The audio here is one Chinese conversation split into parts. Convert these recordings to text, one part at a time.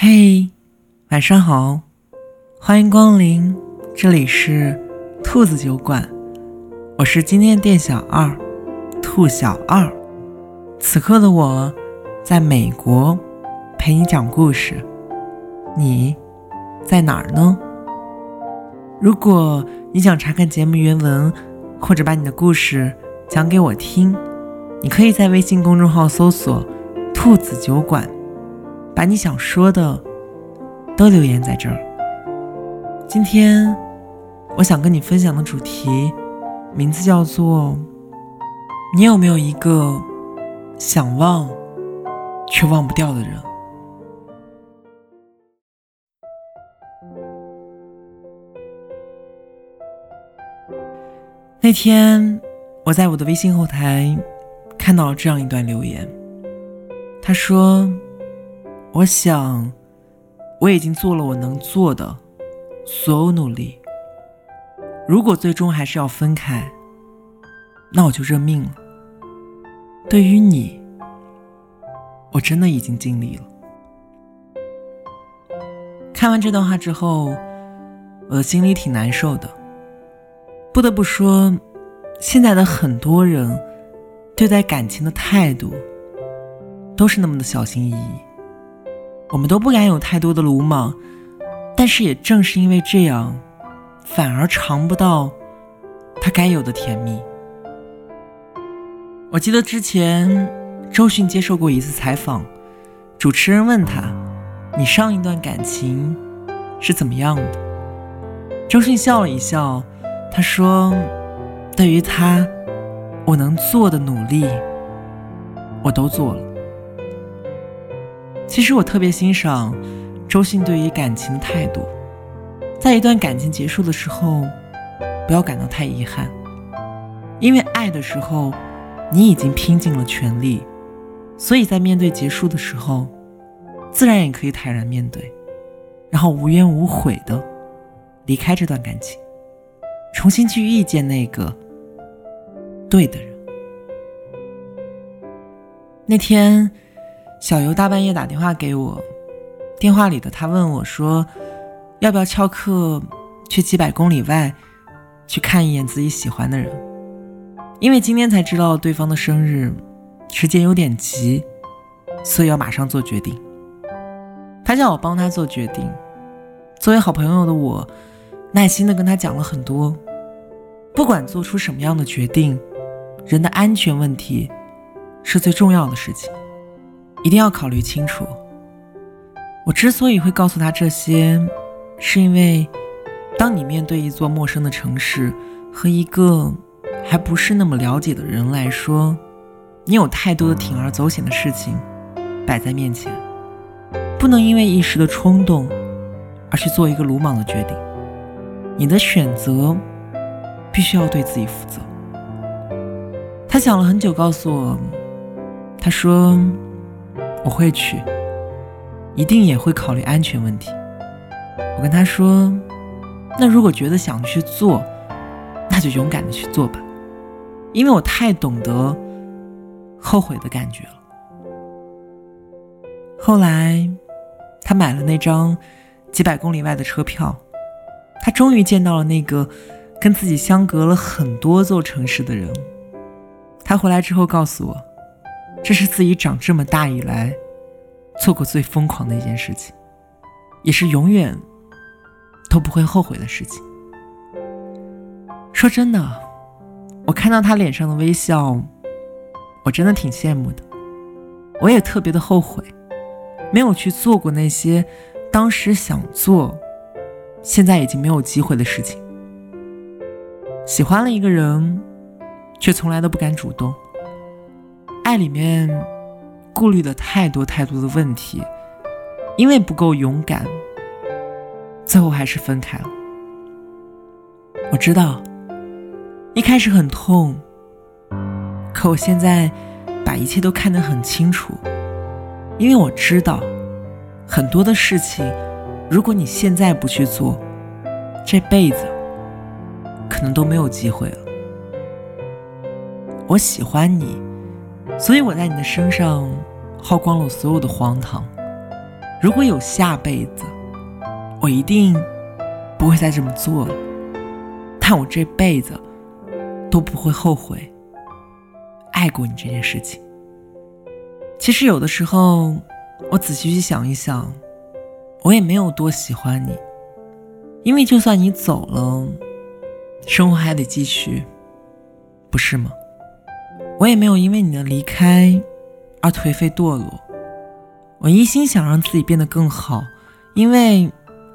嘿，晚上好，欢迎光临，这里是兔子酒馆，我是今天店小二，兔小二。此刻的我，在美国陪你讲故事，你在哪儿呢？如果你想查看节目原文，或者把你的故事讲给我听，你可以在微信公众号搜索“兔子酒馆”。把你想说的都留言在这儿。今天我想跟你分享的主题，名字叫做“你有没有一个想忘却忘不掉的人？”那天我在我的微信后台看到了这样一段留言，他说。我想，我已经做了我能做的所有努力。如果最终还是要分开，那我就认命了。对于你，我真的已经尽力了。看完这段话之后，我的心里挺难受的。不得不说，现在的很多人对待感情的态度，都是那么的小心翼翼。我们都不敢有太多的鲁莽，但是也正是因为这样，反而尝不到他该有的甜蜜。我记得之前周迅接受过一次采访，主持人问他：“你上一段感情是怎么样的？”周迅笑了一笑，他说：“对于他，我能做的努力，我都做了。”其实我特别欣赏周迅对于感情的态度，在一段感情结束的时候，不要感到太遗憾，因为爱的时候，你已经拼尽了全力，所以在面对结束的时候，自然也可以坦然面对，然后无怨无悔的离开这段感情，重新去遇见那个对的人。那天。小游大半夜打电话给我，电话里的他问我说：“要不要翘课去几百公里外去看一眼自己喜欢的人？”因为今天才知道对方的生日，时间有点急，所以要马上做决定。他叫我帮他做决定。作为好朋友的我，耐心的跟他讲了很多。不管做出什么样的决定，人的安全问题是最重要的事情。一定要考虑清楚。我之所以会告诉他这些，是因为，当你面对一座陌生的城市和一个还不是那么了解的人来说，你有太多的铤而走险的事情摆在面前，不能因为一时的冲动而去做一个鲁莽的决定。你的选择必须要对自己负责。他想了很久，告诉我，他说。我会去，一定也会考虑安全问题。我跟他说：“那如果觉得想去做，那就勇敢的去做吧，因为我太懂得后悔的感觉了。”后来，他买了那张几百公里外的车票，他终于见到了那个跟自己相隔了很多座城市的人。他回来之后告诉我。这是自己长这么大以来做过最疯狂的一件事情，也是永远都不会后悔的事情。说真的，我看到他脸上的微笑，我真的挺羡慕的。我也特别的后悔，没有去做过那些当时想做，现在已经没有机会的事情。喜欢了一个人，却从来都不敢主动。爱里面顾虑的太多太多的问题，因为不够勇敢，最后还是分开了。我知道一开始很痛，可我现在把一切都看得很清楚，因为我知道很多的事情，如果你现在不去做，这辈子可能都没有机会了。我喜欢你。所以我在你的身上耗光了我所有的荒唐，如果有下辈子，我一定不会再这么做了。但我这辈子都不会后悔爱过你这件事情。其实有的时候，我仔细去想一想，我也没有多喜欢你，因为就算你走了，生活还得继续，不是吗？我也没有因为你的离开而颓废堕落，我一心想让自己变得更好，因为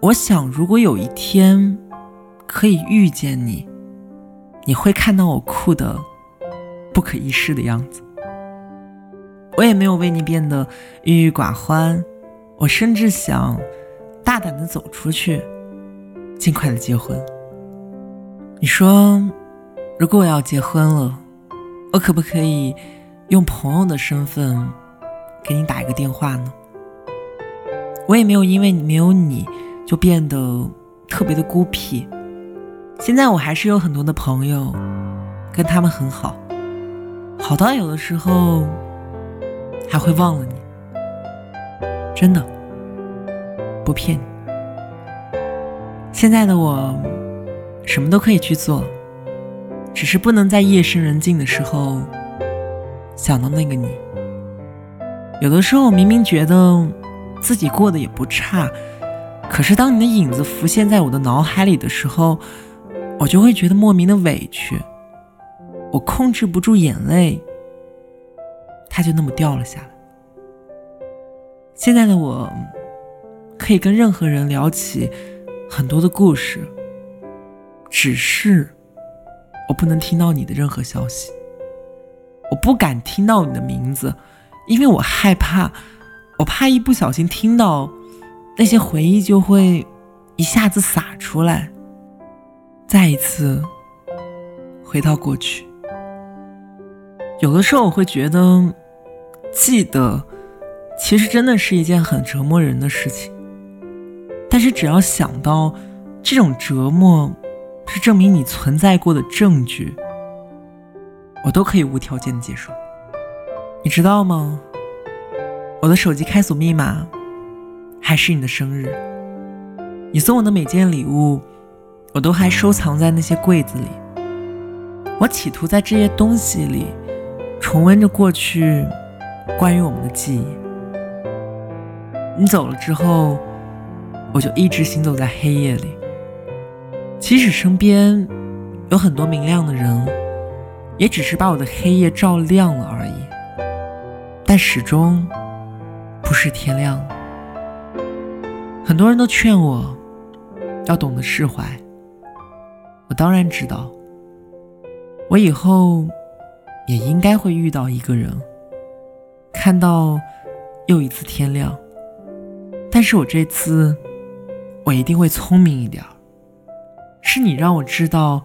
我想，如果有一天可以遇见你，你会看到我酷的不可一世的样子。我也没有为你变得郁郁寡欢，我甚至想大胆的走出去，尽快的结婚。你说，如果我要结婚了？我可不可以用朋友的身份给你打一个电话呢？我也没有因为你没有你就变得特别的孤僻。现在我还是有很多的朋友，跟他们很好，好到有的时候还会忘了你。真的，不骗你。现在的我，什么都可以去做。只是不能在夜深人静的时候想到那个你。有的时候明明觉得自己过得也不差，可是当你的影子浮现在我的脑海里的时候，我就会觉得莫名的委屈，我控制不住眼泪，它就那么掉了下来。现在的我可以跟任何人聊起很多的故事，只是。我不能听到你的任何消息，我不敢听到你的名字，因为我害怕，我怕一不小心听到，那些回忆就会一下子洒出来，再一次回到过去。有的时候我会觉得，记得其实真的是一件很折磨人的事情，但是只要想到这种折磨。是证明你存在过的证据，我都可以无条件的接受。你知道吗？我的手机开锁密码还是你的生日。你送我的每件礼物，我都还收藏在那些柜子里。我企图在这些东西里重温着过去关于我们的记忆。你走了之后，我就一直行走在黑夜里。即使身边有很多明亮的人，也只是把我的黑夜照亮了而已，但始终不是天亮。很多人都劝我要懂得释怀，我当然知道，我以后也应该会遇到一个人，看到又一次天亮。但是我这次，我一定会聪明一点。是你让我知道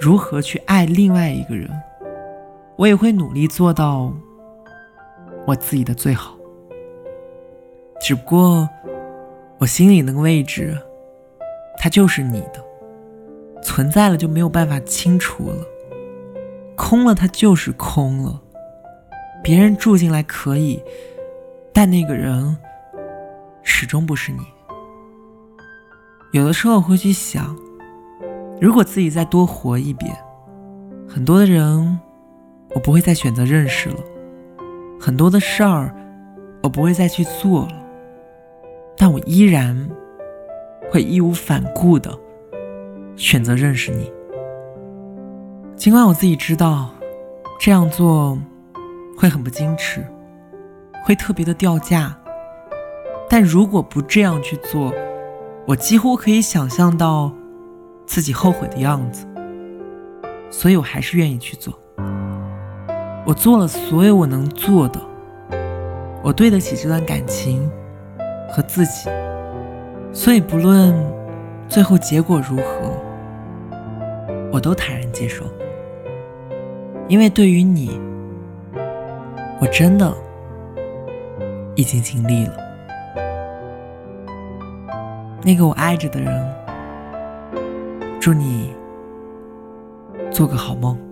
如何去爱另外一个人，我也会努力做到我自己的最好。只不过我心里那个位置，它就是你的，存在了就没有办法清除了，空了它就是空了。别人住进来可以，但那个人始终不是你。有的时候我会去想。如果自己再多活一遍，很多的人我不会再选择认识了，很多的事儿我不会再去做了，但我依然会义无反顾的选择认识你。尽管我自己知道这样做会很不矜持，会特别的掉价，但如果不这样去做，我几乎可以想象到。自己后悔的样子，所以我还是愿意去做。我做了所有我能做的，我对得起这段感情和自己，所以不论最后结果如何，我都坦然接受。因为对于你，我真的已经尽力了。那个我爱着的人。祝你做个好梦。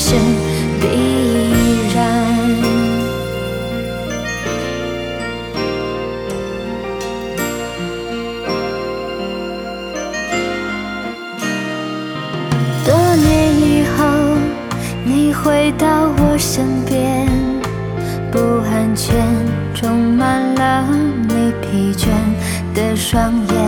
是必然？多年以后，你回到我身边，不安全充满了你疲倦的双眼，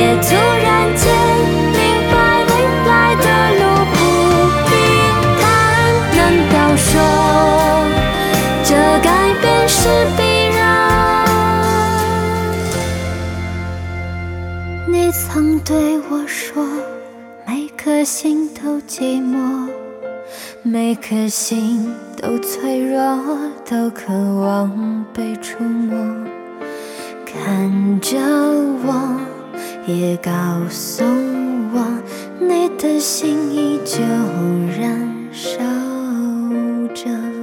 也突然间明白未来的路不平坦。难道说这改变是必然？你曾对我说，每颗心都寂寞，每颗心都脆弱，都渴望被触摸。看着我，也告诉我，你的心依旧燃烧着。